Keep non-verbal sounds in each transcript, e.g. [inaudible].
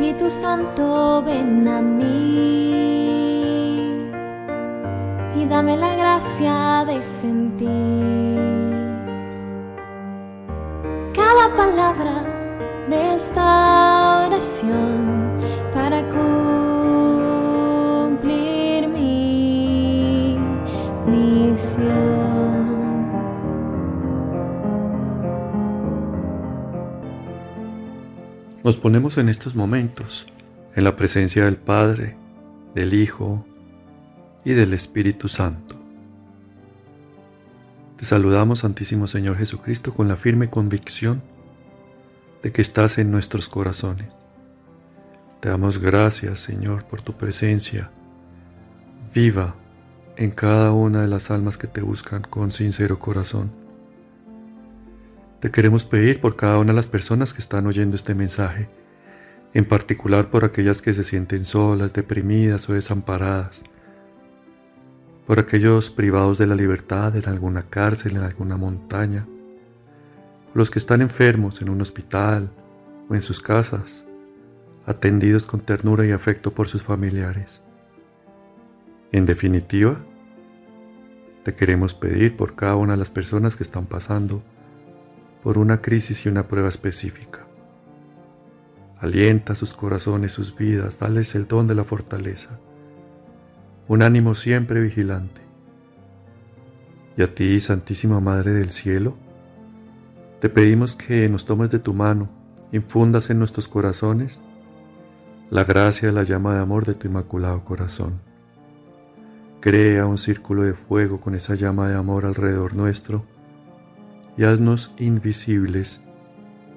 Espíritu Santo, ven a mí. Y dame la gracia de sentir. Cada palabra Nos ponemos en estos momentos en la presencia del Padre, del Hijo y del Espíritu Santo. Te saludamos, Santísimo Señor Jesucristo, con la firme convicción de que estás en nuestros corazones. Te damos gracias, Señor, por tu presencia viva en cada una de las almas que te buscan con sincero corazón. Te queremos pedir por cada una de las personas que están oyendo este mensaje, en particular por aquellas que se sienten solas, deprimidas o desamparadas, por aquellos privados de la libertad en alguna cárcel, en alguna montaña, los que están enfermos en un hospital o en sus casas, atendidos con ternura y afecto por sus familiares. En definitiva, te queremos pedir por cada una de las personas que están pasando por una crisis y una prueba específica. Alienta sus corazones, sus vidas, dales el don de la fortaleza, un ánimo siempre vigilante. Y a ti, Santísima Madre del Cielo, te pedimos que nos tomes de tu mano, infundas en nuestros corazones la gracia de la llama de amor de tu Inmaculado Corazón. Crea un círculo de fuego con esa llama de amor alrededor nuestro y haznos invisibles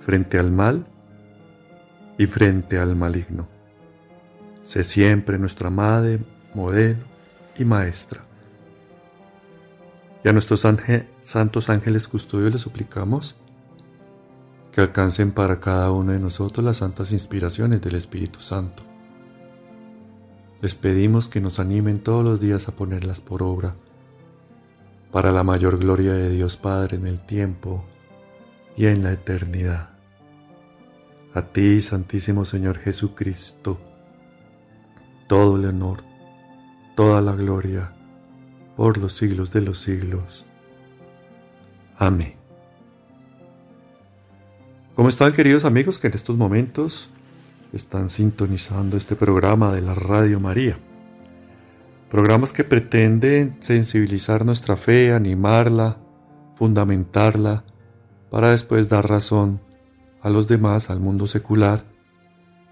frente al mal y frente al maligno. Sé siempre nuestra madre, modelo y maestra. Y a nuestros santos ángeles custodios les suplicamos que alcancen para cada uno de nosotros las santas inspiraciones del Espíritu Santo. Les pedimos que nos animen todos los días a ponerlas por obra para la mayor gloria de Dios Padre en el tiempo y en la eternidad. A ti, Santísimo Señor Jesucristo, todo el honor, toda la gloria, por los siglos de los siglos. Amén. ¿Cómo están queridos amigos que en estos momentos están sintonizando este programa de la Radio María? Programas que pretenden sensibilizar nuestra fe, animarla, fundamentarla, para después dar razón a los demás, al mundo secular,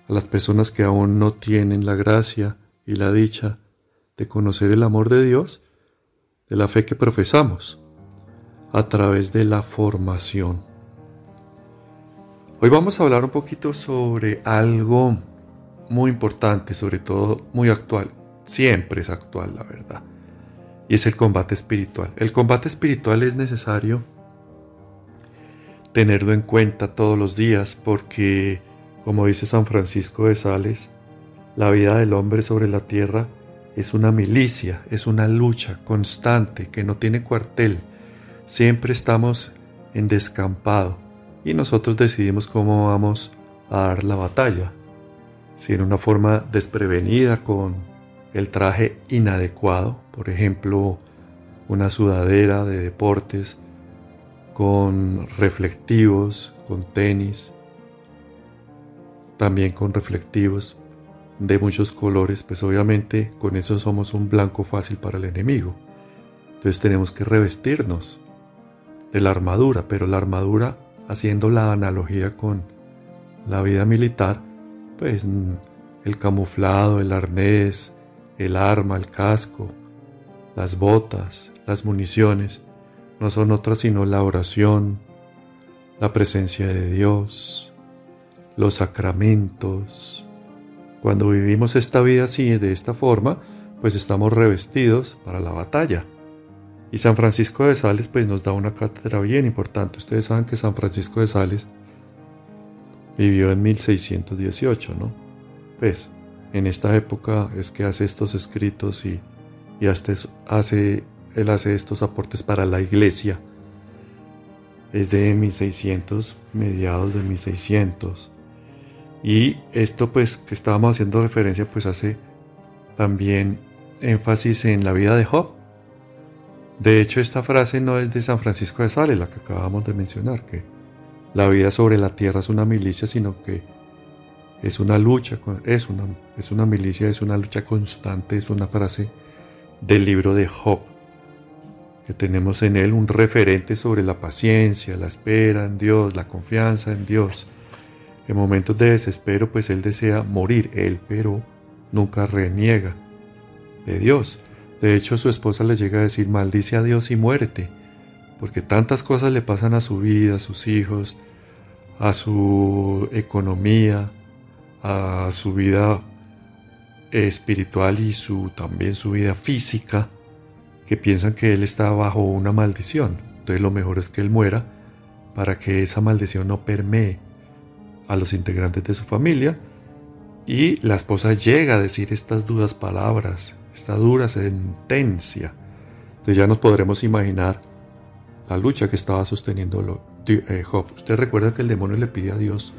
a las personas que aún no tienen la gracia y la dicha de conocer el amor de Dios, de la fe que profesamos, a través de la formación. Hoy vamos a hablar un poquito sobre algo muy importante, sobre todo muy actual, siempre es actual, la verdad. Y es el combate espiritual. El combate espiritual es necesario tenerlo en cuenta todos los días porque, como dice San Francisco de Sales, la vida del hombre sobre la tierra es una milicia, es una lucha constante que no tiene cuartel. Siempre estamos en descampado y nosotros decidimos cómo vamos a dar la batalla. Si en una forma desprevenida con el traje inadecuado, por ejemplo, una sudadera de deportes con reflectivos, con tenis, también con reflectivos de muchos colores, pues obviamente con eso somos un blanco fácil para el enemigo. Entonces tenemos que revestirnos de la armadura, pero la armadura, haciendo la analogía con la vida militar, pues el camuflado, el arnés, el arma, el casco, las botas, las municiones, no son otras sino la oración, la presencia de Dios, los sacramentos. Cuando vivimos esta vida así, de esta forma, pues estamos revestidos para la batalla. Y San Francisco de Sales pues nos da una cátedra bien importante. Ustedes saben que San Francisco de Sales vivió en 1618, ¿no? Pues en esta época es que hace estos escritos y, hace, él hace estos aportes para la iglesia. Es de 1600, mediados de 1600. Y esto pues que estábamos haciendo referencia pues hace también énfasis en la vida de Job. De hecho esta frase no es de San Francisco de Sales, la que acabamos de mencionar, que la vida sobre la tierra es una milicia, sino que es una lucha, es una, es una milicia, es una lucha constante, es una frase del libro de Job, que tenemos en él un referente sobre la paciencia, la espera en Dios, la confianza en Dios. En momentos de desespero, pues él desea morir, él, pero nunca reniega de Dios. De hecho, su esposa le llega a decir, maldice a Dios y muérete, porque tantas cosas le pasan a su vida, a sus hijos, a su economía, a su vida espiritual y su, también su vida física, que piensan que él está bajo una maldición. Entonces lo mejor es que él muera para que esa maldición no permee a los integrantes de su familia. Y la esposa llega a decir estas duras palabras, esta dura sentencia. Entonces ya nos podremos imaginar la lucha que estaba sosteniendo eh, Job. Usted recuerda que el demonio le pide a Dios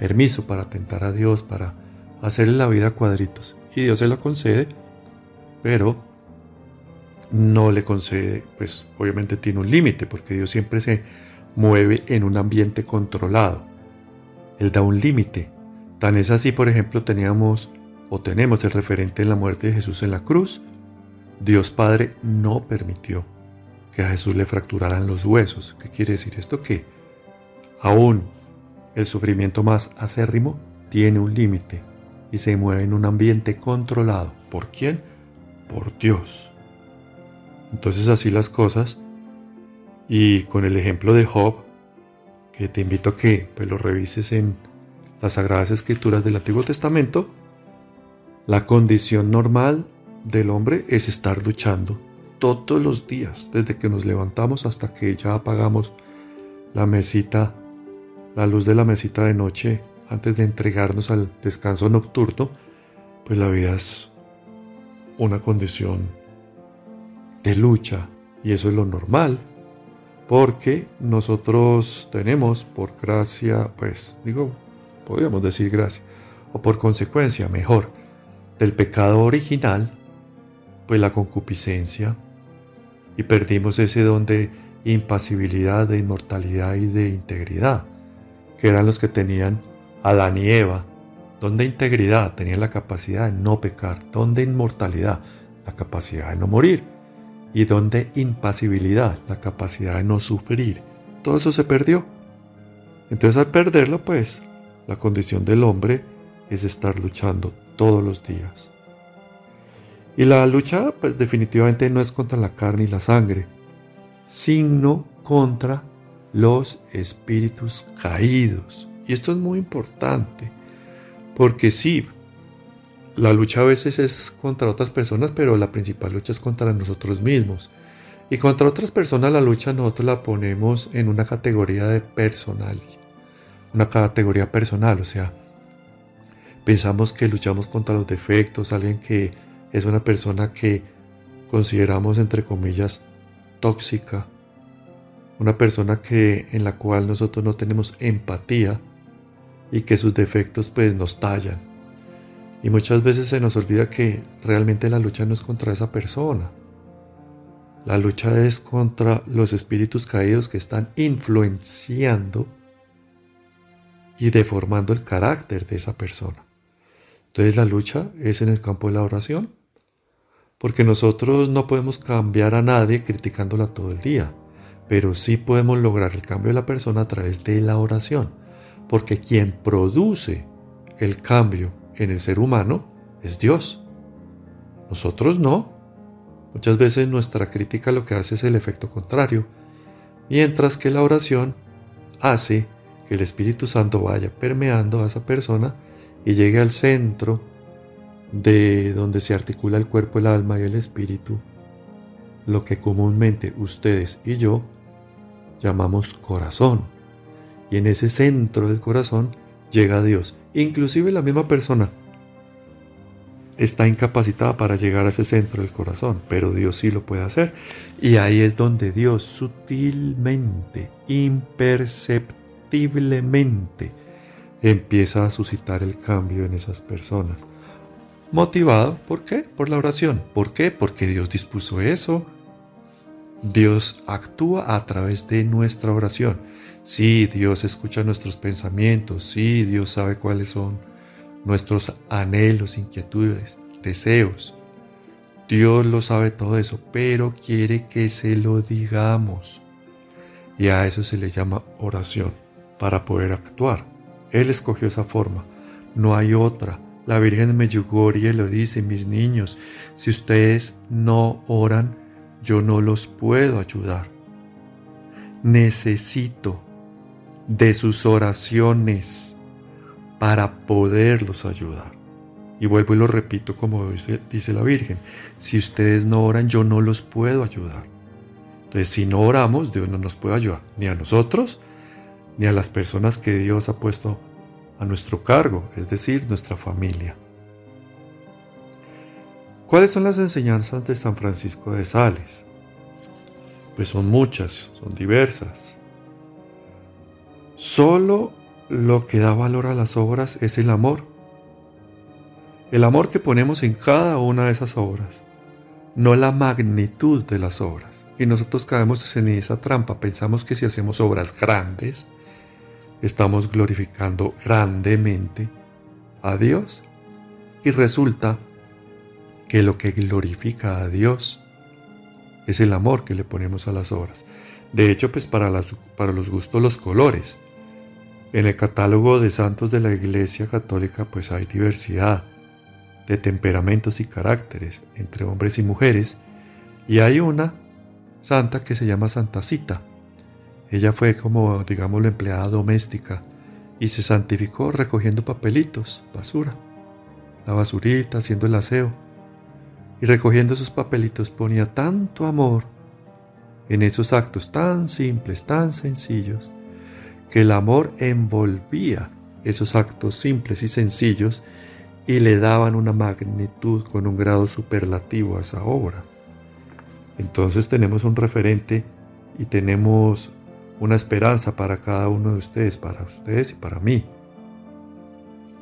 permiso para tentar a Dios, para hacerle la vida cuadritos. Y Dios se lo concede, pero no le concede, pues obviamente tiene un límite, porque Dios siempre se mueve en un ambiente controlado. Él da un límite. Tan es así, por ejemplo, teníamos o tenemos el referente en la muerte de Jesús en la cruz. Dios Padre no permitió que a Jesús le fracturaran los huesos. ¿Qué quiere decir esto? Que aún el sufrimiento más acérrimo tiene un límite y se mueve en un ambiente controlado. ¿Por quién? Por Dios. Entonces así las cosas. Y con el ejemplo de Job, que te invito a que pues, lo revises en las Sagradas Escrituras del Antiguo Testamento, la condición normal del hombre es estar luchando todos los días, desde que nos levantamos hasta que ya apagamos la mesita la luz de la mesita de noche antes de entregarnos al descanso nocturno, pues la vida es una condición de lucha y eso es lo normal, porque nosotros tenemos por gracia, pues digo, podríamos decir gracia, o por consecuencia, mejor, del pecado original, pues la concupiscencia, y perdimos ese don de impasibilidad, de inmortalidad y de integridad que eran los que tenían Adán y Eva, donde integridad tenían la capacidad de no pecar, donde inmortalidad, la capacidad de no morir, y donde impasibilidad, la capacidad de no sufrir. Todo eso se perdió. Entonces al perderlo, pues, la condición del hombre es estar luchando todos los días. Y la lucha, pues definitivamente no es contra la carne y la sangre, sino contra los espíritus caídos. Y esto es muy importante, porque sí, la lucha a veces es contra otras personas, pero la principal lucha es contra nosotros mismos. Y contra otras personas la lucha nosotros la ponemos en una categoría de personal, una categoría personal, o sea, pensamos que luchamos contra los defectos, alguien que es una persona que consideramos entre comillas tóxica, una persona que en la cual nosotros no tenemos empatía y que sus defectos pues nos tallan. Y muchas veces se nos olvida que realmente la lucha no es contra esa persona. La lucha es contra los espíritus caídos que están influenciando y deformando el carácter de esa persona. Entonces la lucha es en el campo de la oración, porque nosotros no podemos cambiar a nadie criticándola todo el día pero sí podemos lograr el cambio de la persona a través de la oración, porque quien produce el cambio en el ser humano es Dios. Nosotros no. Muchas veces nuestra crítica lo que hace es el efecto contrario, mientras que la oración hace que el Espíritu Santo vaya permeando a esa persona y llegue al centro de donde se articula el cuerpo, el alma y el espíritu, lo que comúnmente ustedes y yo llamamos corazón. Y en ese centro del corazón llega Dios. Inclusive la misma persona está incapacitada para llegar a ese centro del corazón, pero Dios sí lo puede hacer. Y ahí es donde Dios sutilmente, imperceptiblemente, empieza a suscitar el cambio en esas personas. Motivado, ¿por qué? Por la oración. ¿Por qué? Porque Dios dispuso eso. Dios actúa a través de nuestra oración. Sí, Dios escucha nuestros pensamientos. Sí, Dios sabe cuáles son nuestros anhelos, inquietudes, deseos. Dios lo sabe todo eso, pero quiere que se lo digamos. Y a eso se le llama oración, para poder actuar. Él escogió esa forma, no hay otra. La Virgen Medjugorje lo dice, mis niños, si ustedes no oran, yo no los puedo ayudar. Necesito de sus oraciones para poderlos ayudar. Y vuelvo y lo repito como dice, dice, la Virgen, si ustedes no oran, yo no los puedo ayudar. Entonces, si no oramos, Dios no nos puede ayudar, ni a nosotros, ni a las personas que Dios ha puesto a nuestro cargo, es decir, nuestra familia. ¿Cuáles son las enseñanzas de San Francisco de Sales? Pues son muchas, son diversas. Solo lo que da valor a las obras es el amor. El amor que ponemos en cada una de esas obras, no la magnitud de las obras. Y nosotros caemos en esa trampa, pensamos que si hacemos obras grandes, estamos glorificando grandemente a Dios. Y resulta que lo que glorifica a Dios es el amor que le ponemos a las obras. De hecho, pues para, los gustos los colores. En el catálogo de santos de la Iglesia Católica pues hay diversidad de temperamentos y caracteres entre hombres y mujeres y hay una santa que se llama Santa Cita, ella fue como, digamos, la empleada doméstica y se santificó recogiendo papelitos, basura, la basurita, haciendo el aseo. Y recogiendo esos papelitos ponía tanto amor en esos actos tan simples, tan sencillos, que el amor envolvía esos actos simples y sencillos y le daban una magnitud con un grado superlativo a esa obra. Entonces tenemos un referente y tenemos una esperanza para cada uno de ustedes, para ustedes y para mí.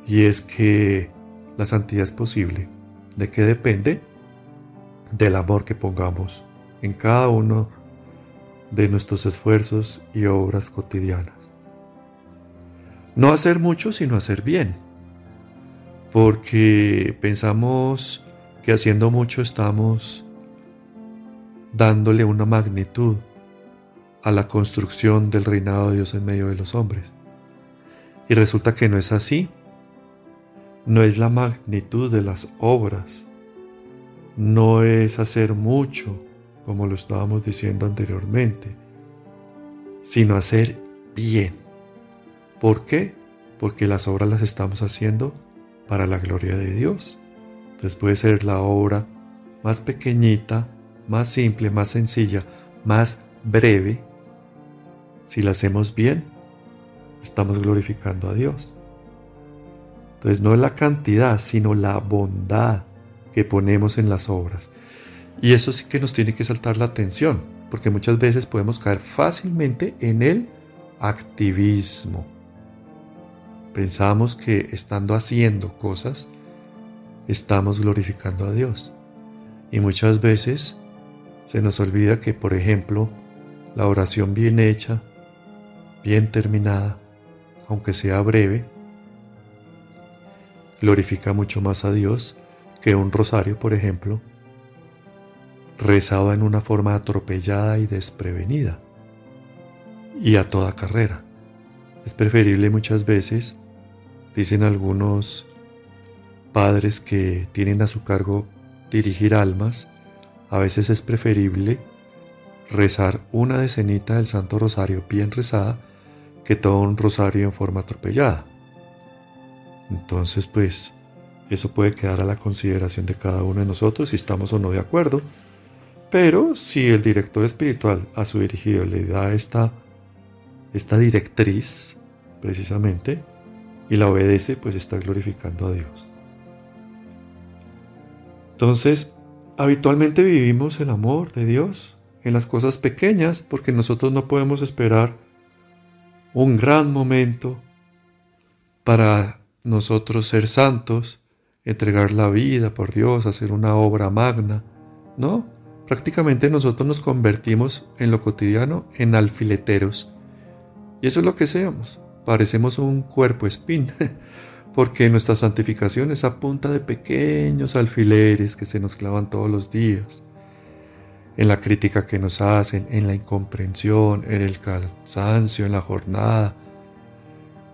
Y es que la santidad es posible. ¿De qué depende? Del amor que pongamos en cada uno de nuestros esfuerzos y obras cotidianas. No hacer mucho, sino hacer bien. Porque pensamos que haciendo mucho estamos dándole una magnitud a la construcción del reinado de Dios en medio de los hombres. Y resulta que no es así. No es la magnitud de las obras. No es hacer mucho, como lo estábamos diciendo anteriormente, sino hacer bien. ¿Por qué? Porque las obras las estamos haciendo para la gloria de Dios. Entonces puede ser la obra más pequeñita, más simple, más sencilla, más breve, si la hacemos bien, estamos glorificando a Dios. Entonces no es la cantidad, sino la bondad que ponemos en las obras. Y eso sí que nos tiene que saltar la atención, porque muchas veces podemos caer fácilmente en el activismo. Pensamos que estando haciendo cosas, estamos glorificando a Dios. Y muchas veces se nos olvida que, por ejemplo, la oración bien hecha bien terminada, aunque sea breve, glorifica mucho más a Dios que un rosario, por ejemplo, rezado en una forma atropellada y desprevenida y a toda carrera. Es preferible muchas veces, dicen algunos padres que tienen a su cargo dirigir almas, a veces es preferible rezar una decenita del Santo Rosario bien rezada que todo un rosario en forma atropellada. Entonces, pues, eso puede quedar a la consideración de cada uno de nosotros si estamos o no de acuerdo. Pero si el director espiritual a su dirigido le da esta, esta directriz, precisamente, y la obedece, pues está glorificando a Dios. Entonces, habitualmente vivimos el amor de Dios en las cosas pequeñas porque nosotros no podemos esperar un gran momento para nosotros ser santos, entregar la vida por Dios, hacer una obra magna. No, prácticamente nosotros nos convertimos en lo cotidiano en alfileteros. Y eso es lo que seamos. Parecemos un cuerpo espín, [laughs] porque nuestra santificación es a punta de pequeños alfileres que se nos clavan todos los días. En la crítica que nos hacen, en la incomprensión, en el cansancio, en la jornada,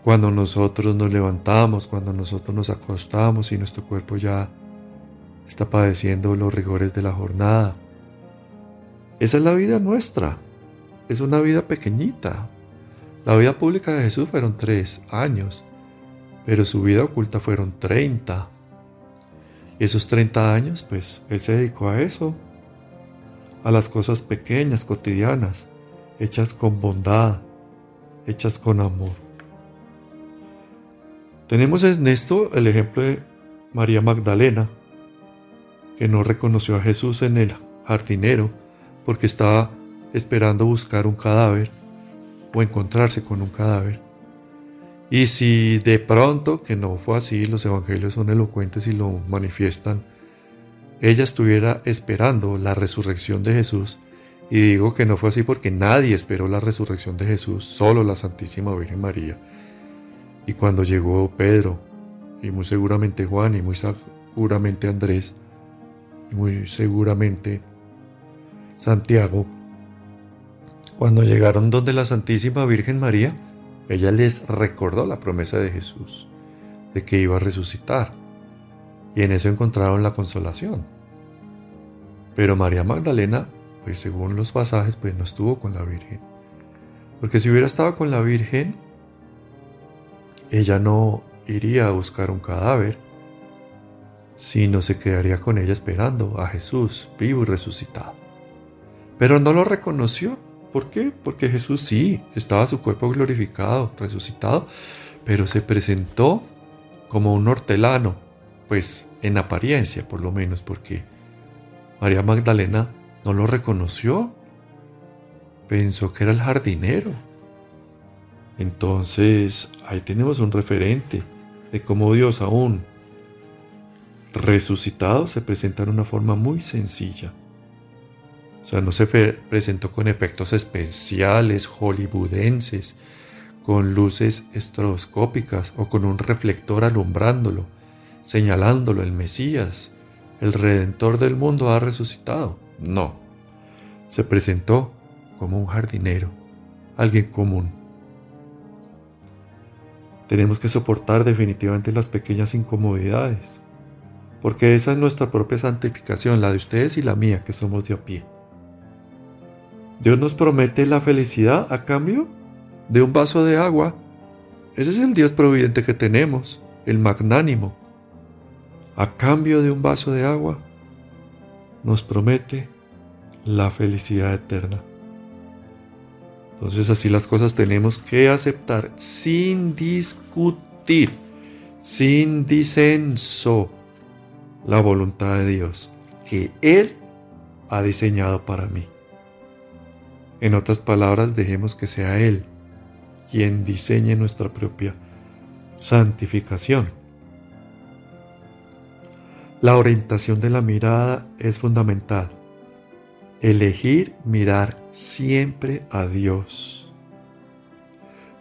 cuando nosotros nos levantamos, cuando nosotros nos acostamos y nuestro cuerpo ya está padeciendo los rigores de la jornada. Esa es la vida nuestra. Es una vida pequeñita. La vida pública de Jesús fueron tres años, pero su vida oculta fueron treinta. Y esos treinta años, pues, Él se dedicó a eso, a las cosas pequeñas, cotidianas, hechas con bondad, hechas con amor. Tenemos en esto el ejemplo de María Magdalena, que no reconoció a Jesús en el jardinero porque estaba esperando buscar un cadáver o encontrarse con un cadáver. Y si de pronto, que no fue así, los evangelios son elocuentes y lo manifiestan, ella estuviera esperando la resurrección de Jesús, y digo que no fue así porque nadie esperó la resurrección de Jesús, solo la Santísima Virgen María, y cuando llegó Pedro, y muy seguramente Juan, y muy seguramente Andrés, y muy seguramente Santiago, cuando llegaron donde la Santísima Virgen María, ella les recordó la promesa de Jesús, de que iba a resucitar, y en eso encontraron la consolación. Pero María Magdalena, pues según los pasajes, pues no estuvo con la Virgen. Porque si hubiera estado con la Virgen, ella no iría a buscar un cadáver, sino se quedaría con ella esperando a Jesús vivo y resucitado. Pero no lo reconoció. ¿Por qué? Porque Jesús sí, estaba su cuerpo glorificado, resucitado, pero se presentó como un hortelano, pues en apariencia por lo menos, porque María Magdalena no lo reconoció. Pensó que era el jardinero. Entonces, ahí tenemos un referente de cómo Dios aún resucitado se presenta en una forma muy sencilla. O sea, no se presentó con efectos especiales hollywoodenses, con luces estroboscópicas o con un reflector alumbrándolo, señalándolo el Mesías, el Redentor del mundo ha resucitado. No, se presentó como un jardinero, alguien común, tenemos que soportar definitivamente las pequeñas incomodidades, porque esa es nuestra propia santificación, la de ustedes y la mía, que somos de a pie. Dios nos promete la felicidad a cambio de un vaso de agua. Ese es el Dios providente que tenemos, el magnánimo. A cambio de un vaso de agua, nos promete la felicidad eterna. Entonces así las cosas tenemos que aceptar sin discutir, sin disenso, la voluntad de Dios que Él ha diseñado para mí. En otras palabras, dejemos que sea Él quien diseñe nuestra propia santificación. La orientación de la mirada es fundamental. Elegir mirar siempre a Dios.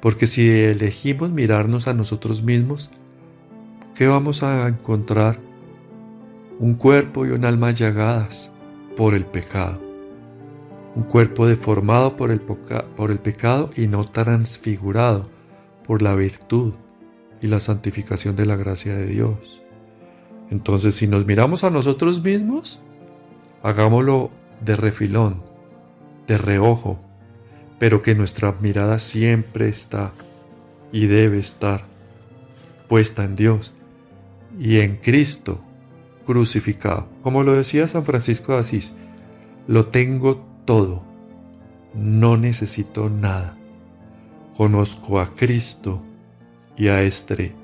Porque si elegimos mirarnos a nosotros mismos, ¿qué vamos a encontrar? Un cuerpo y un alma llagadas por el pecado. Un cuerpo deformado por el, por el pecado y no transfigurado por la virtud y la santificación de la gracia de Dios. Entonces, si nos miramos a nosotros mismos, hagámoslo de refilón, de reojo, pero que nuestra mirada siempre está y debe estar puesta en Dios y en Cristo crucificado. Como lo decía San Francisco de Asís, lo tengo todo, no necesito nada. Conozco a Cristo y a este,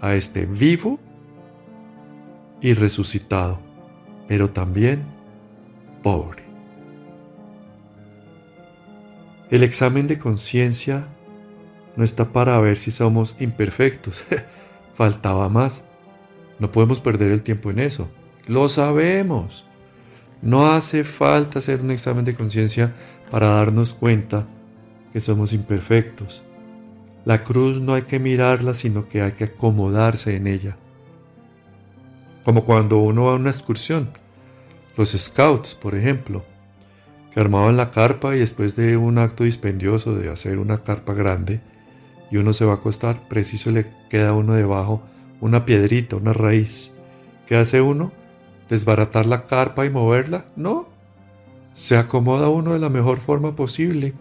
a este vivo y resucitado, pero también pobre. El examen de conciencia no está para ver si somos imperfectos, [laughs] faltaba más. No podemos perder el tiempo en eso. Lo sabemos. No hace falta hacer un examen de conciencia para darnos cuenta que somos imperfectos. La cruz no hay que mirarla, sino que hay que acomodarse en ella. Como cuando uno va a una excursión. Los scouts, por ejemplo, que armaban la carpa y después de un acto dispendioso de hacer una carpa grande, y uno se va a acostar, preciso le queda a uno debajo una piedrita, una raíz. ¿Qué hace uno? ¿Desbaratar la carpa y moverla? No. Se acomoda uno de la mejor forma posible.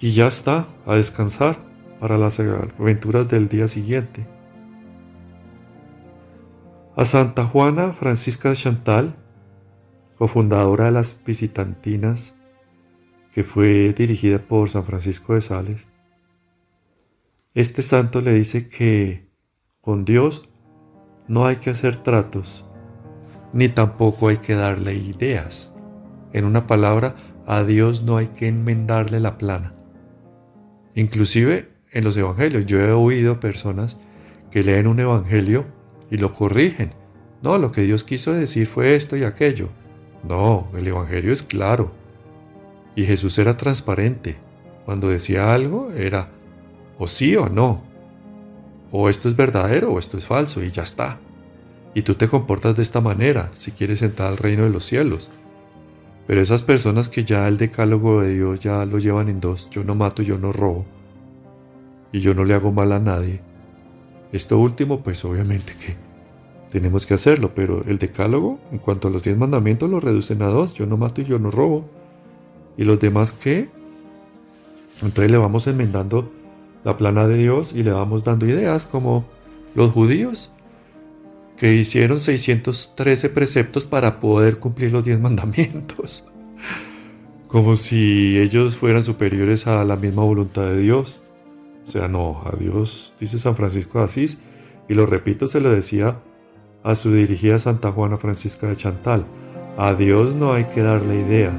Y ya está, a descansar para las aventuras del día siguiente. A Santa Juana Francisca Chantal, cofundadora de las Visitantinas, que fue dirigida por San Francisco de Sales, este santo le dice que con Dios no hay que hacer tratos, ni tampoco hay que darle ideas. En una palabra, a Dios no hay que enmendarle la plana. Inclusive en los evangelios, yo he oído personas que leen un evangelio y lo corrigen. No, lo que Dios quiso decir fue esto y aquello. No, el evangelio es claro. Y Jesús era transparente. Cuando decía algo era o sí o no. O esto es verdadero o esto es falso y ya está. Y tú te comportas de esta manera si quieres entrar al reino de los cielos. Pero esas personas que ya el decálogo de Dios ya lo llevan en dos, yo no mato, yo no robo, y yo no le hago mal a nadie. Esto último, pues obviamente que tenemos que hacerlo, pero el decálogo, en cuanto a los diez mandamientos, lo reducen a dos, yo no mato y yo no robo. ¿Y los demás qué? Entonces le vamos enmendando la plana de Dios y le vamos dando ideas como los judíos que hicieron 613 preceptos para poder cumplir los 10 mandamientos. [laughs] Como si ellos fueran superiores a la misma voluntad de Dios. O sea, no, a Dios, dice San Francisco de Asís, y lo repito, se lo decía a su dirigida Santa Juana Francisca de Chantal. A Dios no hay que darle ideas,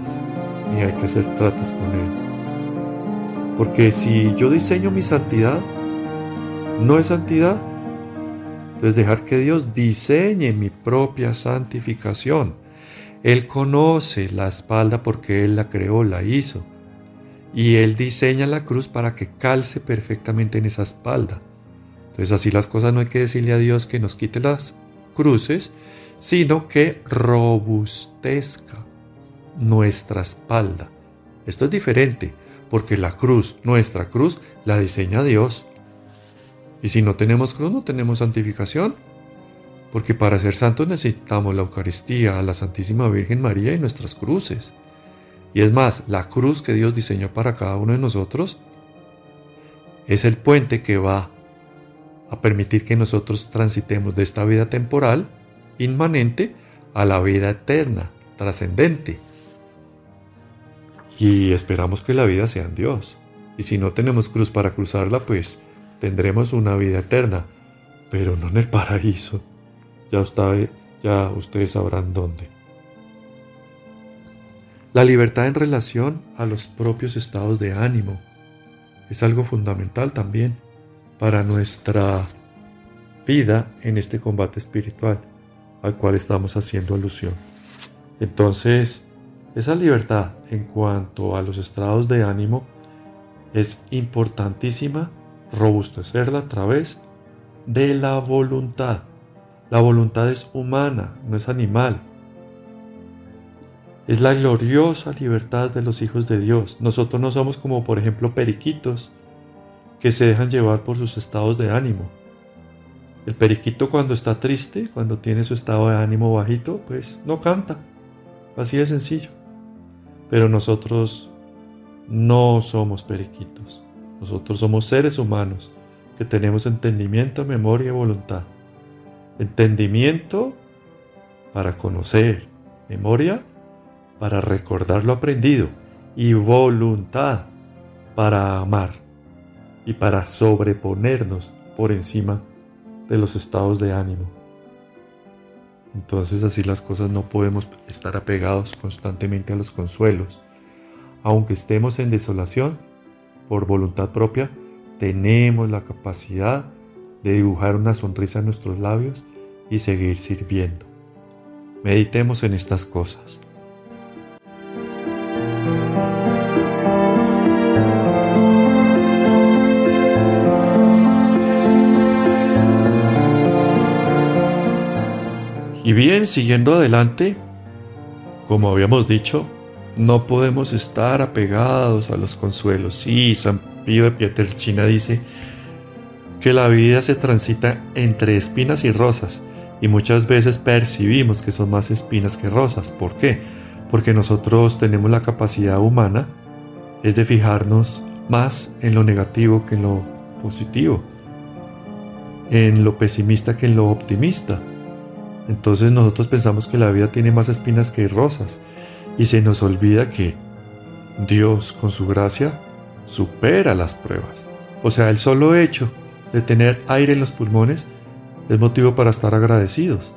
ni hay que hacer tratos con Él. Porque si yo diseño mi santidad, no es santidad. Entonces dejar que Dios diseñe mi propia santificación. Él conoce la espalda porque Él la creó, la hizo. Y Él diseña la cruz para que calce perfectamente en esa espalda. Entonces así las cosas no hay que decirle a Dios que nos quite las cruces, sino que robustezca nuestra espalda. Esto es diferente porque la cruz, nuestra cruz, la diseña Dios. Y si no tenemos cruz, no tenemos santificación. Porque para ser santos necesitamos la Eucaristía, la Santísima Virgen María y nuestras cruces. Y es más, la cruz que Dios diseñó para cada uno de nosotros es el puente que va a permitir que nosotros transitemos de esta vida temporal, inmanente, a la vida eterna, trascendente y esperamos que la vida sea en Dios. Y si no tenemos cruz para cruzarla, pues tendremos una vida eterna, pero no en el paraíso. Ya, ya ustedes sabrán dónde. La libertad en relación a los propios estados de ánimo es algo fundamental también para nuestra vida en este combate espiritual al cual estamos haciendo alusión. Entonces, esa libertad en cuanto a los estados de ánimo es importantísima robustecerla a través de la voluntad. La voluntad es humana, no es animal. Es la gloriosa libertad de los hijos de Dios. Nosotros no somos como por ejemplo periquitos que se dejan llevar por sus estados de ánimo. El periquito cuando está triste, cuando tiene su estado de ánimo bajito, pues no canta. Así de sencillo. Pero nosotros no somos periquitos. Nosotros somos seres humanos que tenemos entendimiento, memoria y voluntad. Entendimiento para conocer, memoria para recordar lo aprendido y voluntad para amar y para sobreponernos por encima de los estados de ánimo. Entonces así las cosas no podemos estar apegados constantemente a los consuelos. Aunque estemos en desolación, por voluntad propia, tenemos la capacidad de dibujar una sonrisa en nuestros labios y seguir sirviendo. Meditemos en estas cosas. Y bien, siguiendo adelante, como habíamos dicho, no podemos estar apegados a los consuelos. Sí, San Pío de Pietrelcina dice que la vida se transita entre espinas y rosas y muchas veces percibimos que son más espinas que rosas. ¿Por qué? Porque nosotros tenemos la capacidad humana es de fijarnos más en lo negativo que en lo positivo, en lo pesimista que en lo optimista. Entonces nosotros pensamos que la vida tiene más espinas que rosas y se nos olvida que Dios con su gracia supera las pruebas. O sea, el solo hecho de tener aire en los pulmones es motivo para estar agradecidos.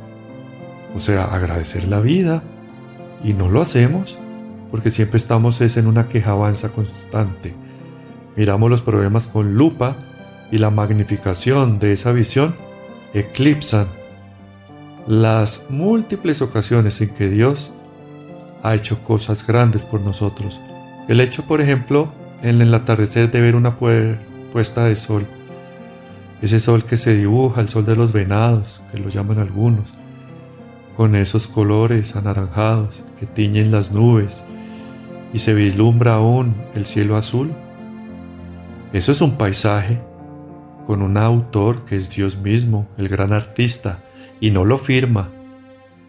O sea, agradecer la vida. Y no lo hacemos porque siempre estamos es en una quejabanza constante. Miramos los problemas con lupa y la magnificación de esa visión eclipsan las múltiples ocasiones en que Dios ha hecho cosas grandes por nosotros. El hecho, por ejemplo, en el atardecer de ver una puesta de sol ese sol que se dibuja, el sol de los venados, que lo llaman algunos, con esos colores anaranjados que tiñen las nubes y se vislumbra aún el cielo azul. Eso es un paisaje con un autor que es Dios mismo, el gran artista, y no lo firma,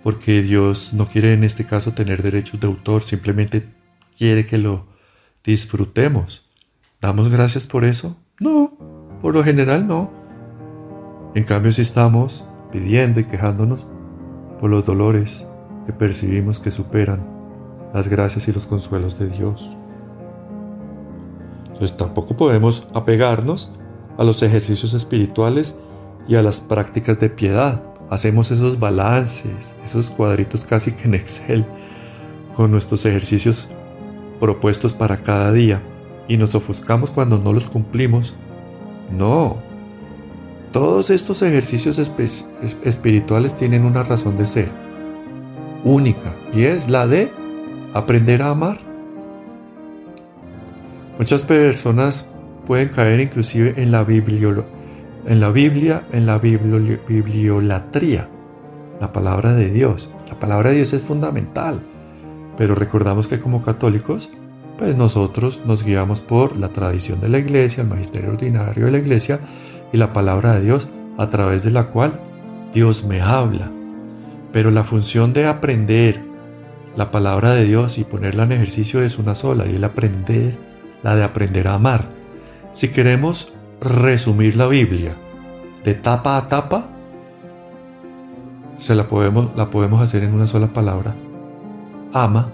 porque Dios no quiere en este caso tener derechos de autor, simplemente quiere que lo disfrutemos. ¿Damos gracias por eso? No, por lo general no. En cambio, si estamos pidiendo y quejándonos por los dolores que percibimos que superan las gracias y los consuelos de Dios. Entonces tampoco podemos apegarnos a los ejercicios espirituales y a las prácticas de piedad. Hacemos esos balances, esos cuadritos casi que en Excel, con nuestros ejercicios propuestos para cada día y nos ofuscamos cuando no los cumplimos. No, todos estos ejercicios espirituales tienen una razón de ser única y es la de aprender a amar. Muchas personas pueden caer inclusive en la, en la Biblia, en la bibliolatría, la palabra de Dios. La palabra de Dios es fundamental, pero recordamos que como católicos, pues nosotros nos guiamos por la tradición de la iglesia, el magisterio ordinario de la iglesia, y la palabra de Dios a través de la cual Dios me habla. Pero la función de aprender la palabra de Dios y ponerla en ejercicio es una sola, y el aprender, la de aprender a amar. Si queremos resumir la Biblia de tapa a tapa, se la podemos, la podemos hacer en una sola palabra. Ama.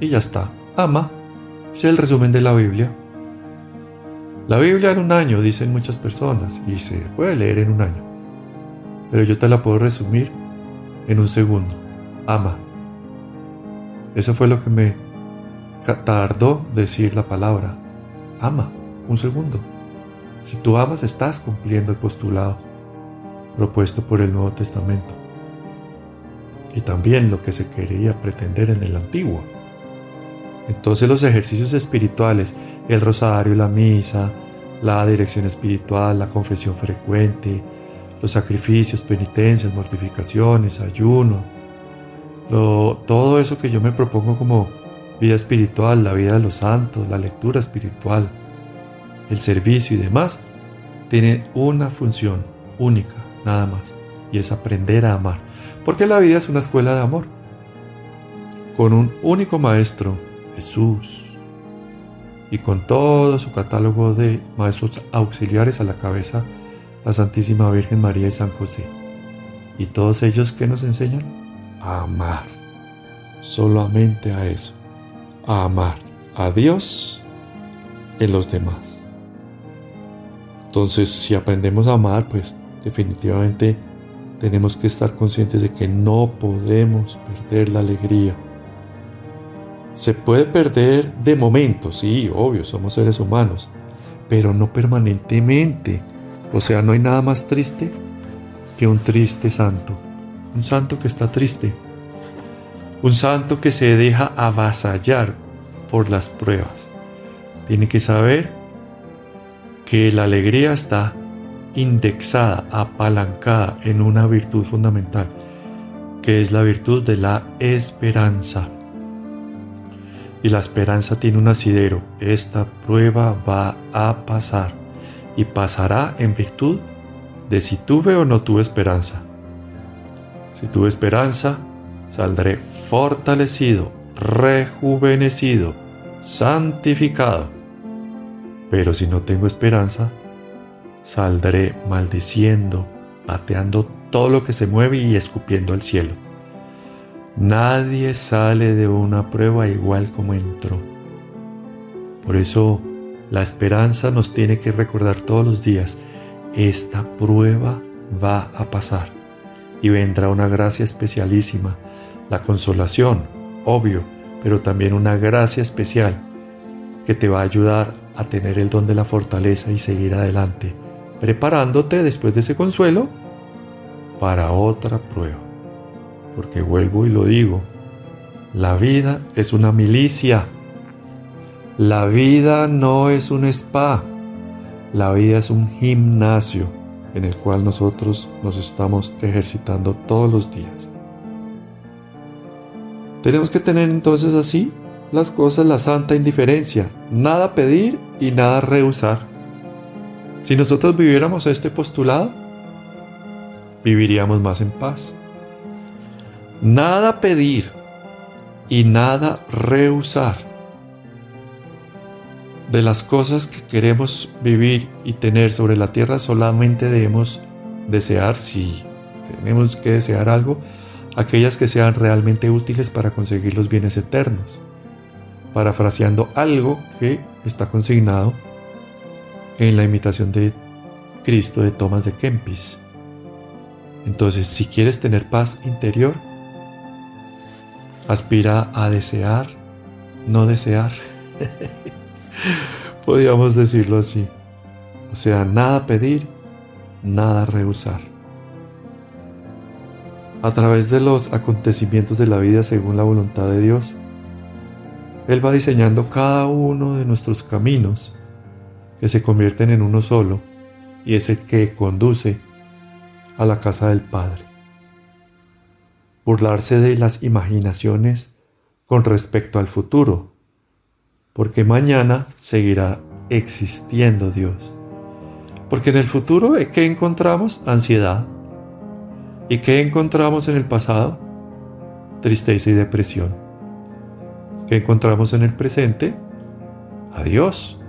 Y ya está. Ama. Es el resumen de la Biblia. La Biblia en un año, dicen muchas personas, y se puede leer en un año. Pero yo te la puedo resumir en un segundo. Ama. Eso fue lo que me tardó decir la palabra. Ama. Un segundo. Si tú amas, estás cumpliendo el postulado propuesto por el Nuevo Testamento. Y también lo que se quería pretender en el Antiguo. Entonces los ejercicios espirituales, el rosario, la misa, la dirección espiritual, la confesión frecuente, los sacrificios, penitencias, mortificaciones, ayuno, todo eso que yo me propongo como vida espiritual, la vida de los santos, la lectura espiritual, el servicio y demás, tienen una función única, nada más, y es aprender a amar. Porque la vida es una escuela de amor, con un único maestro, Jesús. Y con todo su catálogo de maestros auxiliares a la cabeza, la Santísima Virgen María y San José. ¿Y todos ellos que nos enseñan? A amar. Solamente a eso. A amar a Dios en los demás. Entonces, si aprendemos a amar, pues definitivamente tenemos que estar conscientes de que no podemos perder la alegría se puede perder de momento, sí, obvio, somos seres humanos, pero no permanentemente, O sea, no hay nada más triste que un triste santo. Un santo que está triste. Un santo que se deja avasallar por las pruebas. Tiene que saber que la alegría está indexada, apalancada en una virtud fundamental, que es la virtud de la esperanza. Y la esperanza tiene un asidero. Esta prueba va a pasar y pasará en virtud de si tuve o no tuve esperanza. Si tuve esperanza, saldré fortalecido, rejuvenecido, santificado. Pero si no tengo esperanza, saldré maldiciendo, pateando todo lo que se mueve y escupiendo al cielo. Nadie sale de una prueba igual como entró. Por eso la esperanza nos tiene que recordar todos los días, esta prueba va a pasar y vendrá una gracia especialísima, la consolación, obvio, pero también una gracia especial que te va a ayudar a tener el don de la fortaleza y seguir adelante, preparándote después de ese consuelo para otra prueba. Porque vuelvo y lo digo, la vida es una milicia. La vida no es un spa. La vida es un gimnasio en el cual nosotros nos estamos ejercitando todos los días. Tenemos que tener entonces así las cosas la santa indiferencia, nada pedir y nada rehusar. Si nosotros viviéramos este postulado, viviríamos más en paz. Nada pedir y nada rehusar. De las cosas que queremos vivir y tener sobre la tierra solamente debemos desear, si tenemos que desear algo, aquellas que sean realmente útiles para conseguir los bienes eternos, parafraseando algo que está consignado en la imitación de Cristo de Tomás de Kempis. Entonces, si quieres tener paz interior, aspira a desear, no desear. [laughs] Podríamos decirlo así. O sea, nada pedir, nada rehusar a través de los acontecimientos de la vida según la voluntad de Dios. Él va diseñando cada uno de nuestros caminos que se convierten en uno solo y es el que conduce a la casa del Padre. Burlarse de las imaginaciones con respecto al futuro, porque mañana seguirá existiendo Dios. Porque en el futuro, ¿qué encontramos? Ansiedad, ¿Y qué encontramos en el pasado? Tristeza y depresión. ¿Qué encontramos en el presente? A Dios.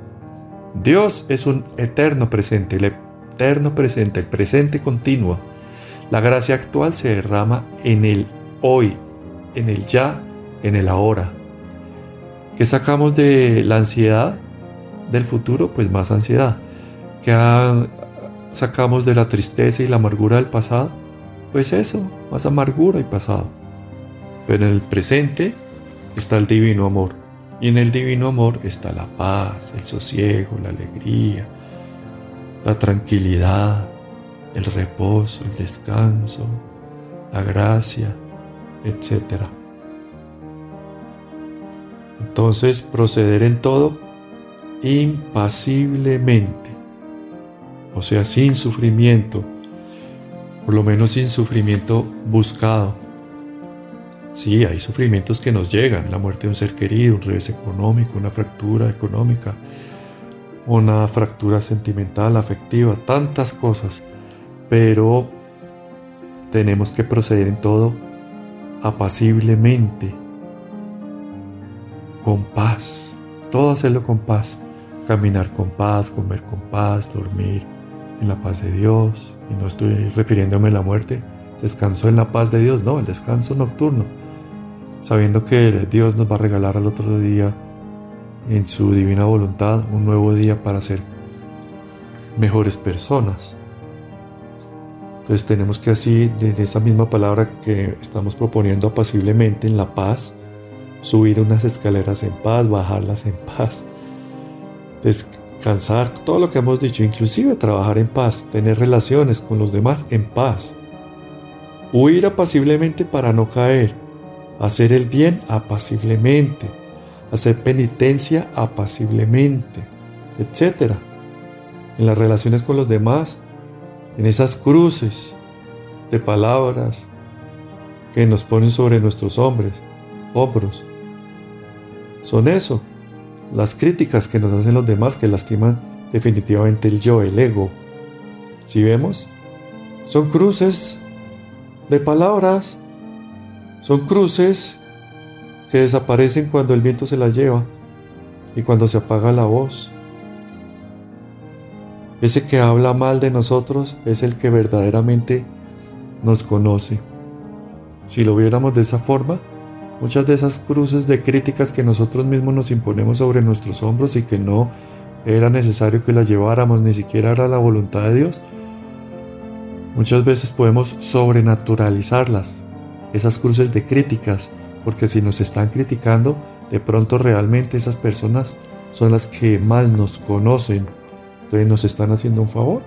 Dios es un eterno presente, el eterno presente, el presente continuo. La gracia actual se derrama en el hoy, en el ya, en el ahora. ¿Qué sacamos de la ansiedad del futuro? Pues más ansiedad. ¿Qué sacamos de la tristeza y la amargura del pasado? pues eso, más amargura y pasado. Pero en el presente está el divino amor. Y en el divino amor está la paz, el sosiego, la alegría, la tranquilidad, el reposo, el descanso, la gracia, etc. Entonces proceder en todo impasiblemente, o sea, sin sufrimiento, por lo menos sin sufrimiento buscado. Sí, hay sufrimientos que nos llegan, la muerte de un ser querido, un revés económico, una fractura económica, una fractura sentimental, afectiva, tantas cosas, pero tenemos que proceder en todo apaciblemente, con paz, todo hacerlo con paz, caminar con paz, comer con paz, dormir en la paz de Dios, y no estoy refiriéndome a la muerte, descanso en la paz de Dios, no, el descanso nocturno, sabiendo que Dios nos va a regalar al otro día, en su divina voluntad, un nuevo día para ser mejores personas. Entonces tenemos que así, de esa misma palabra que estamos proponiendo apaciblemente en la paz, subir unas escaleras en paz, bajarlas en paz, Cansar, todo lo que hemos dicho, inclusive trabajar en paz, tener relaciones con los demás en paz. Huir apaciblemente para no caer, hacer el bien apaciblemente, hacer penitencia apaciblemente, etc. En las relaciones con los demás, en esas cruces de palabras que nos ponen sobre nuestros hombres, hombros. Son eso, las críticas que nos hacen los demás que lastiman definitivamente el yo, el ego. Si vemos, son cruces de palabras, son cruces que desaparecen cuando el viento se las lleva y cuando se apaga la voz. Ese que habla mal de nosotros es el que verdaderamente nos conoce. Si lo viéramos de esa forma, muchas de esas cruces de críticas que nosotros mismos nos imponemos sobre nuestros hombros y que no era necesario que las lleváramos, ni siquiera era la voluntad de Dios, muchas veces podemos sobrenaturalizarlas, esas cruces de críticas, porque si nos están criticando, de pronto realmente esas personas son las que más nos conocen, entonces nos están haciendo un favor,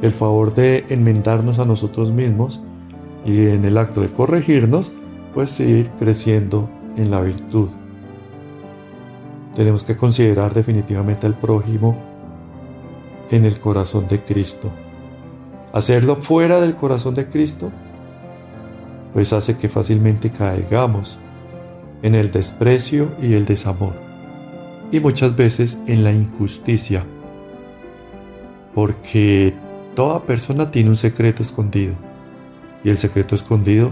el favor de enmendarnos a nosotros mismos y en el acto de corregirnos, pues seguir creciendo en la virtud. Tenemos que considerar definitivamente al prójimo en el corazón de Cristo. Hacerlo fuera del corazón de Cristo, pues hace que fácilmente caigamos en el desprecio y el desamor, y muchas veces en la injusticia, porque toda persona tiene un secreto escondido y el secreto escondido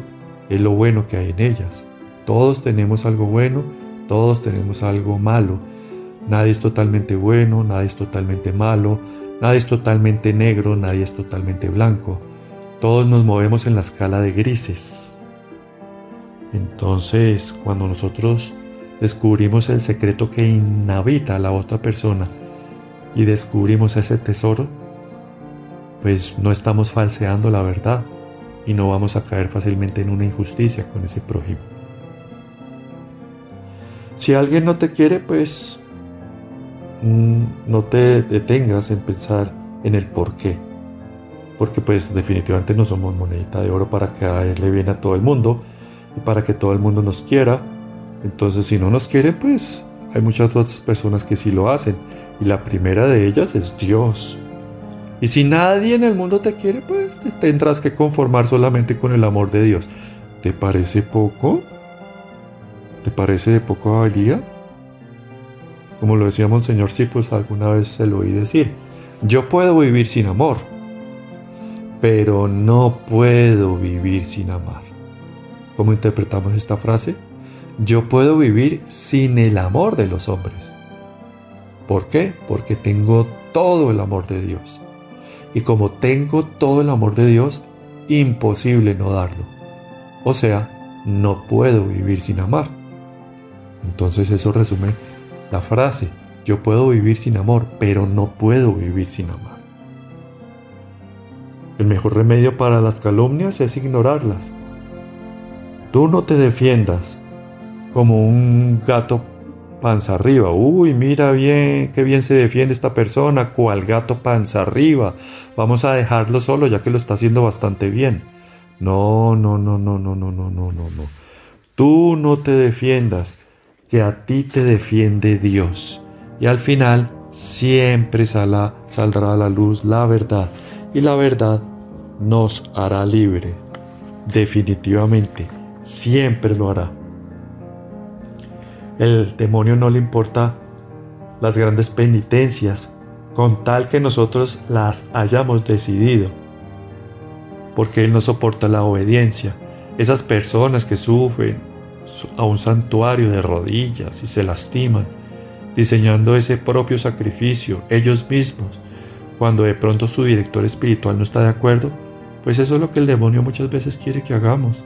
es lo bueno que hay en ellas. Todos tenemos algo bueno, todos tenemos algo malo. Nadie es totalmente bueno, nadie es totalmente malo, nadie es totalmente negro, nadie es totalmente blanco. Todos nos movemos en la escala de grises. Entonces, cuando nosotros descubrimos el secreto que inhabita a la otra persona y descubrimos ese tesoro, pues no estamos falseando la verdad, y no vamos a caer fácilmente en una injusticia con ese prójimo. Si alguien no te quiere, pues mm, no te detengas en pensar en el por qué. Porque pues definitivamente no somos monedita de oro para caerle bien a todo el mundo y para que todo el mundo nos quiera. Entonces si no nos quiere, pues hay muchas otras personas que sí lo hacen. Y la primera de ellas es Dios. Y si nadie en el mundo te quiere, pues te tendrás que conformar solamente con el amor de Dios. ¿Te parece poco? ¿Te parece de poca valía? Como lo decía Monseñor, pues alguna vez se lo oí decir. Yo puedo vivir sin amor, pero no puedo vivir sin amar. ¿Cómo interpretamos esta frase? Yo puedo vivir sin el amor de los hombres. ¿Por qué? Porque tengo todo el amor de Dios. Y como tengo todo el amor de Dios, imposible no darlo. O sea, no puedo vivir sin amar. Entonces eso resume la frase. Yo puedo vivir sin amor, pero no puedo vivir sin amar. El mejor remedio para las calumnias es ignorarlas. Tú no te defiendas como un gato panza arriba. Uy, mira bien, qué bien se defiende esta persona, cual gato panza arriba. Vamos a dejarlo solo ya que lo está haciendo bastante bien. No, no, no, no, no, no, no, no, no. Tú no te defiendas, que a ti te defiende Dios. Y al final siempre saldrá a la luz la verdad. Y la verdad nos hará libre. Definitivamente, siempre lo hará. El demonio no le importa las grandes penitencias con tal que nosotros las hayamos decidido. Porque Él no soporta la obediencia. Esas personas que sufren a un santuario de rodillas y se lastiman, diseñando ese propio sacrificio ellos mismos, cuando de pronto su director espiritual no está de acuerdo, pues eso es lo que el demonio muchas veces quiere que hagamos.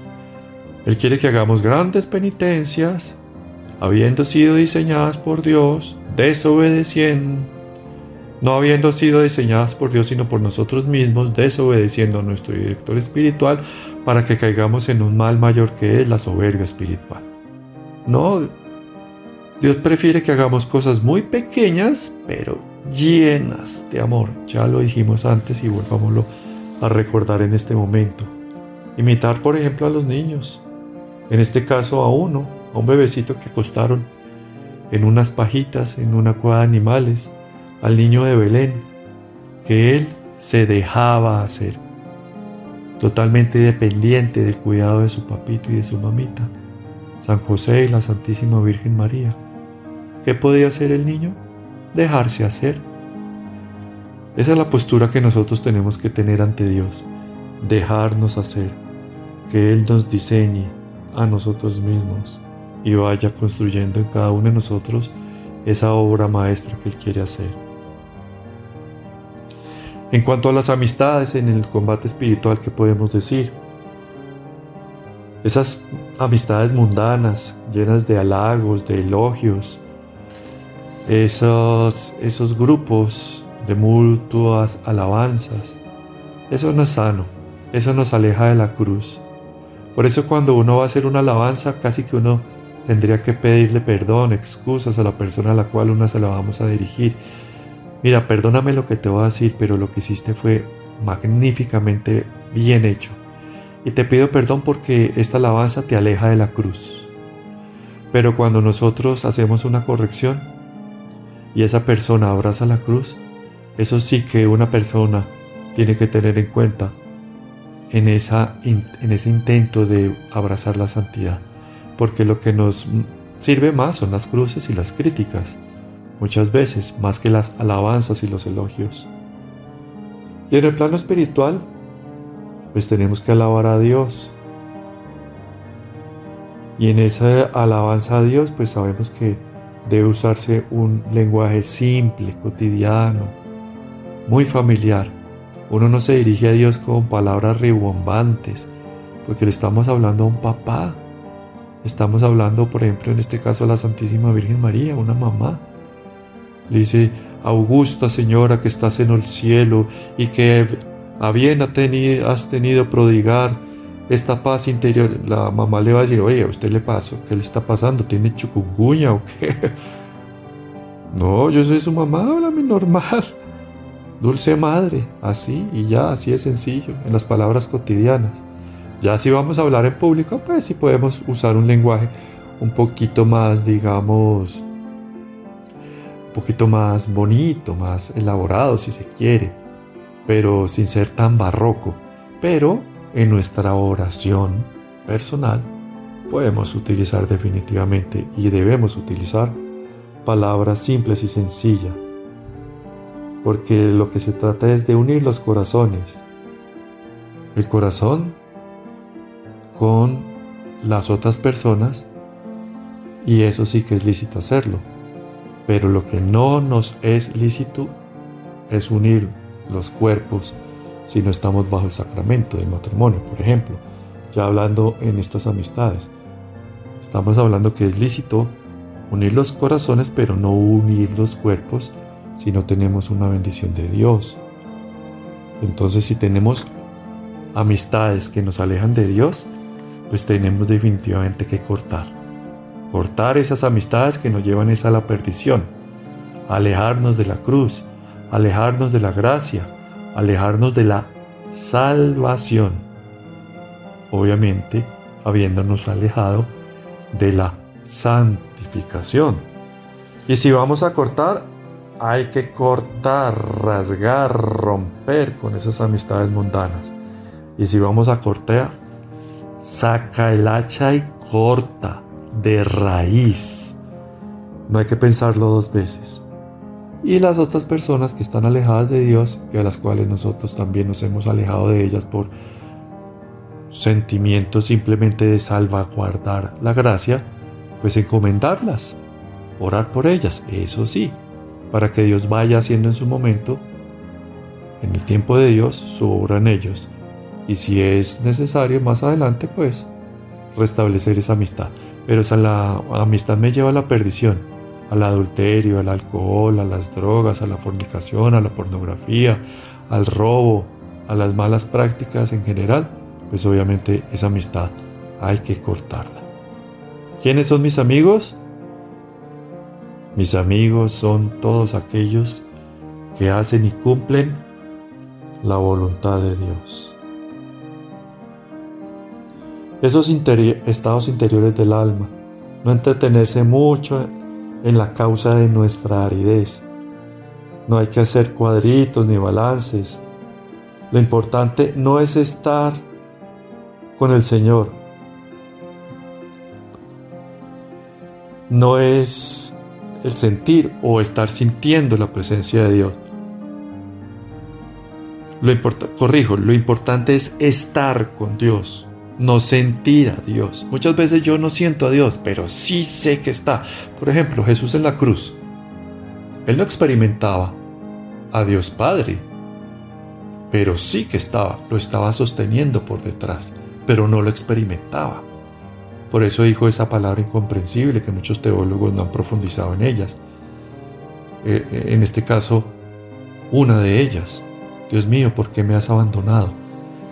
Él quiere que hagamos grandes penitencias, habiendo sido diseñadas por Dios, desobedeciendo, no habiendo sido diseñadas por Dios, sino por nosotros mismos, desobedeciendo a nuestro director espiritual para que caigamos en un mal mayor que es la soberbia espiritual. No, Dios prefiere que hagamos cosas muy pequeñas, pero llenas de amor. Ya lo dijimos antes y volvámoslo a recordar en este momento. Imitar, por ejemplo, a los niños. En este caso a uno, a un bebecito que acostaron en unas pajitas, en una cueva de animales, al niño de Belén, que él se dejaba hacer, totalmente dependiente del cuidado de su papito y de su mamita, San José y la Santísima Virgen María. ¿Qué podía hacer el niño? Dejarse hacer. Esa es la postura que nosotros tenemos que tener ante Dios, dejarnos hacer, que Él nos diseñe a nosotros mismos y vaya construyendo en cada uno de nosotros esa obra maestra que Él quiere hacer. En cuanto a las amistades en el combate espiritual, ¿qué podemos decir? Esas amistades mundanas, llenas de halagos, de elogios, esos, esos grupos de mutuas alabanzas, eso no es sano, eso nos aleja de la cruz. Por eso cuando uno va a hacer una alabanza, casi que uno tendría que pedirle perdón, excusas a la persona a la cual uno se la vamos a dirigir. Mira, perdóname lo que te voy a decir, pero lo que hiciste fue magníficamente bien hecho. Y te pido perdón porque esta alabanza te aleja de la cruz. Pero cuando nosotros hacemos una corrección y esa persona abraza la cruz, eso sí que una persona tiene que tener en cuenta en, esa, en ese intento de abrazar la santidad porque lo que nos sirve más son las cruces y las críticas, muchas veces más que las alabanzas y los elogios. Y en el plano espiritual, pues tenemos que alabar a Dios. Y en esa alabanza a Dios, pues sabemos que debe usarse un lenguaje simple, cotidiano, muy familiar. Uno no se dirige a Dios con palabras ribombantes, porque le estamos hablando a un papá, Estamos hablando, por ejemplo, en este caso a la Santísima Virgen María, una mamá. Le dice, Augusta Señora que estás en el cielo y que a bien has tenido prodigar esta paz interior. La mamá le va a decir, oye, ¿a usted le pasó? ¿Qué le está pasando? ¿Tiene chukungunya o qué? [laughs] No, yo soy su mamá, háblame normal. Dulce madre, así y ya, así es sencillo, en las palabras cotidianas. Ya si vamos a hablar en público, pues sí podemos usar un lenguaje un poquito más, digamos, un poquito más bonito, más elaborado si se quiere, pero sin ser tan barroco. Pero en nuestra oración personal podemos utilizar definitivamente y debemos utilizar palabras simples y sencillas, porque lo que se trata es de unir los corazones. El corazón con las otras personas y eso sí que es lícito hacerlo. Pero lo que no nos es lícito es unir los cuerpos si no estamos bajo el sacramento del matrimonio, por ejemplo. Ya hablando en estas amistades, estamos hablando que es lícito unir los corazones, pero no unir los cuerpos si no tenemos una bendición de Dios. Entonces si tenemos amistades que nos alejan de Dios, pues tenemos definitivamente que cortar. Cortar esas amistades que nos llevan a la perdición, alejarnos de la cruz, alejarnos de la gracia, alejarnos de la salvación. Obviamente, habiéndonos alejado de la santificación. Y si vamos a cortar, hay que cortar, rasgar, romper con esas amistades mundanas. Y si vamos a cortar, saca el hacha y corta de raíz. No hay que pensarlo dos veces. Y las otras personas que están alejadas de Dios y a las cuales nosotros también nos hemos alejado de ellas por sentimientos simplemente de salvaguardar la gracia, pues encomendarlas, orar por ellas, eso sí, para que Dios vaya haciendo en su momento, en el tiempo de Dios, su obra en ellos y si es necesario más adelante, pues restablecer esa amistad. Pero esa la amistad me lleva a la perdición, al adulterio, al alcohol, a las drogas, a la fornicación, a la pornografía, al robo, a las malas prácticas en general, pues obviamente esa amistad hay que cortarla. ¿Quiénes son mis amigos? Mis amigos son todos aquellos que hacen y cumplen la voluntad de Dios. Esos estados interiores del alma, no entretenerse mucho en la causa de nuestra aridez. No hay que hacer cuadritos ni balances. Lo importante no es estar con el Señor. No es el sentir o estar sintiendo la presencia de Dios. Lo corrijo, lo importante es estar con Dios, no sentir a Dios. Muchas veces yo no siento a Dios, pero sí sé que está. Por ejemplo, Jesús en la cruz. Él no experimentaba a Dios Padre, pero sí que estaba, lo estaba sosteniendo por detrás, pero no lo experimentaba. Por eso dijo esa palabra incomprensible que muchos teólogos no han profundizado en ellas. Eh, eh, en este caso, una de ellas. Dios mío, ¿por qué me has abandonado?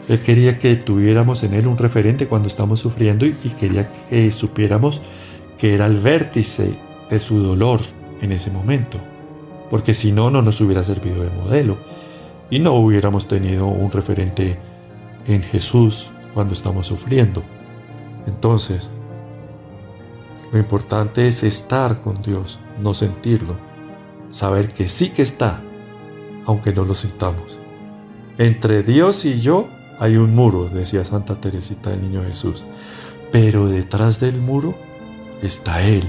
Él quería que tuviéramos en Él un referente cuando estamos sufriendo y, quería que supiéramos que era el vértice de su dolor en ese momento. Porque si no, no nos hubiera servido de modelo y no hubiéramos tenido un referente en Jesús cuando estamos sufriendo. Entonces, lo importante es estar con Dios, no sentirlo, saber que sí que está, aunque no lo sintamos. Entre Dios y yo hay un muro, decía Santa Teresita del Niño Jesús, pero detrás del muro está Él,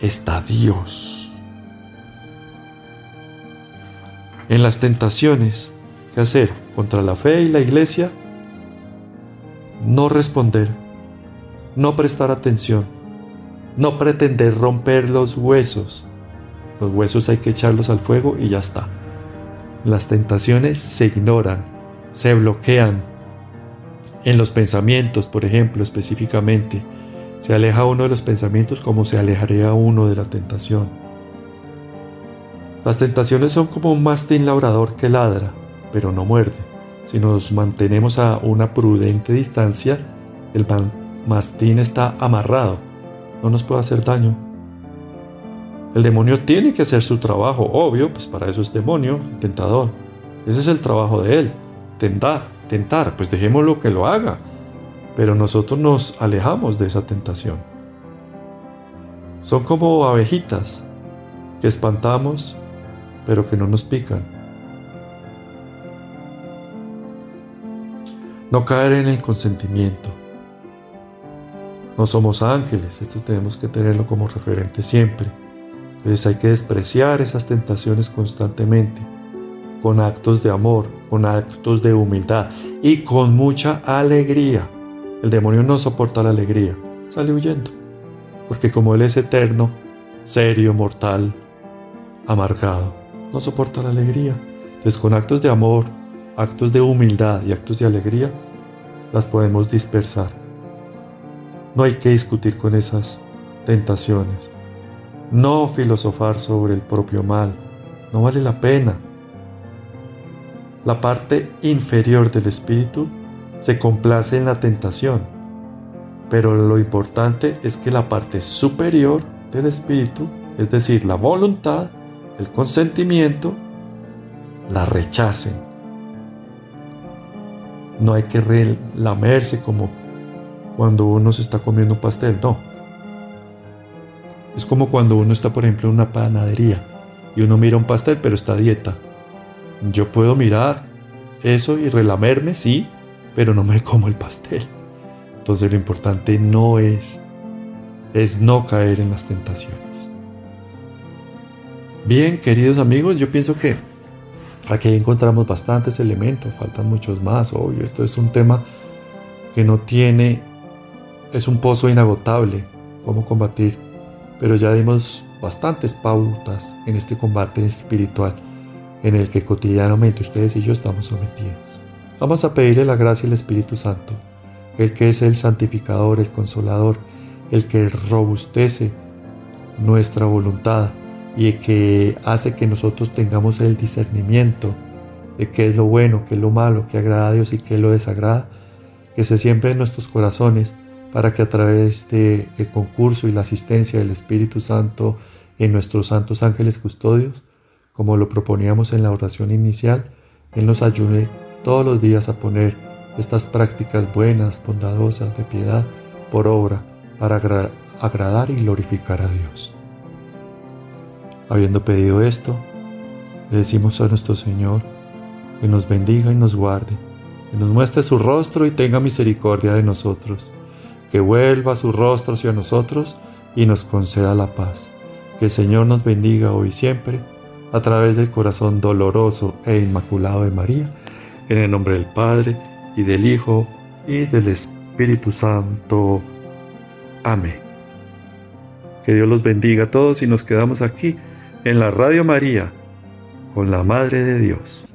está Dios. En las tentaciones, ¿qué hacer? Contra la fe y la iglesia, no responder no prestar atención, no pretender romper los huesos. Los huesos hay que echarlos al fuego y ya está. Las tentaciones se ignoran, se bloquean. En los pensamientos, por ejemplo, específicamente, se aleja uno de los pensamientos como se alejaría uno de la tentación. Las tentaciones son como un mastín labrador que ladra, pero no muerde. Si nos mantenemos a una prudente distancia, el, Mastín está amarrado, no nos puede hacer daño. El demonio tiene que hacer su trabajo, obvio, pues para eso es demonio, tentador. Ese es el trabajo de él, tentar, tentar, pues dejémoslo que lo haga. Pero nosotros nos alejamos de esa tentación. Son como abejitas que espantamos, pero que no nos pican. No caer en el consentimiento. No somos ángeles, esto tenemos que tenerlo como referente siempre. Entonces hay que despreciar esas tentaciones constantemente, con actos de amor, con actos de humildad y con mucha alegría. El demonio no soporta la alegría, sale huyendo, porque como Él es eterno, serio, mortal, amargado, no soporta la alegría. Entonces con actos de amor, actos de humildad y actos de alegría, las podemos dispersar. No hay que discutir con esas tentaciones. No filosofar sobre el propio mal. No vale la pena. La parte inferior del espíritu se complace en la tentación, pero lo importante es que la parte superior del espíritu, es decir, la voluntad, el consentimiento, la rechacen. No hay que relamerse como cuando uno se está comiendo un pastel, no. Es como cuando uno está, por ejemplo, en una panadería y uno mira un pastel, pero está a dieta. Yo puedo mirar eso y relamerme, sí, pero no me [laughs] como el pastel. Entonces lo importante no es es no caer en las tentaciones. Bien, queridos amigos, yo pienso que aquí encontramos bastantes elementos, faltan muchos más, obvio, esto es un tema que no tiene es un pozo inagotable cómo combatir, pero ya dimos bastantes pautas en este combate espiritual en el que cotidianamente ustedes y yo estamos sometidos. Vamos a pedirle la gracia al Espíritu Santo, el que es el santificador, el consolador, el que robustece nuestra voluntad y el que hace que nosotros tengamos el discernimiento de qué es lo bueno, qué es lo malo, qué agrada a Dios y qué lo desagrada, que se siempre en nuestros corazones para que a través del concurso y la asistencia del Espíritu Santo en nuestros santos ángeles custodios, como lo proponíamos en la oración inicial, Él nos ayude todos los días a poner estas prácticas buenas, bondadosas, de piedad, por obra, para agradar y glorificar a Dios. Habiendo pedido esto, le decimos a nuestro Señor que nos bendiga y nos guarde, que nos muestre su rostro y tenga misericordia de nosotros, que vuelva su rostro hacia nosotros y nos conceda la paz. Que el Señor nos bendiga hoy y siempre, a través del corazón doloroso e inmaculado de María, en el nombre del Padre, y del Hijo, y del Espíritu Santo. Amén. Que Dios los bendiga a todos y nos quedamos aquí en la Radio María con la Madre de Dios.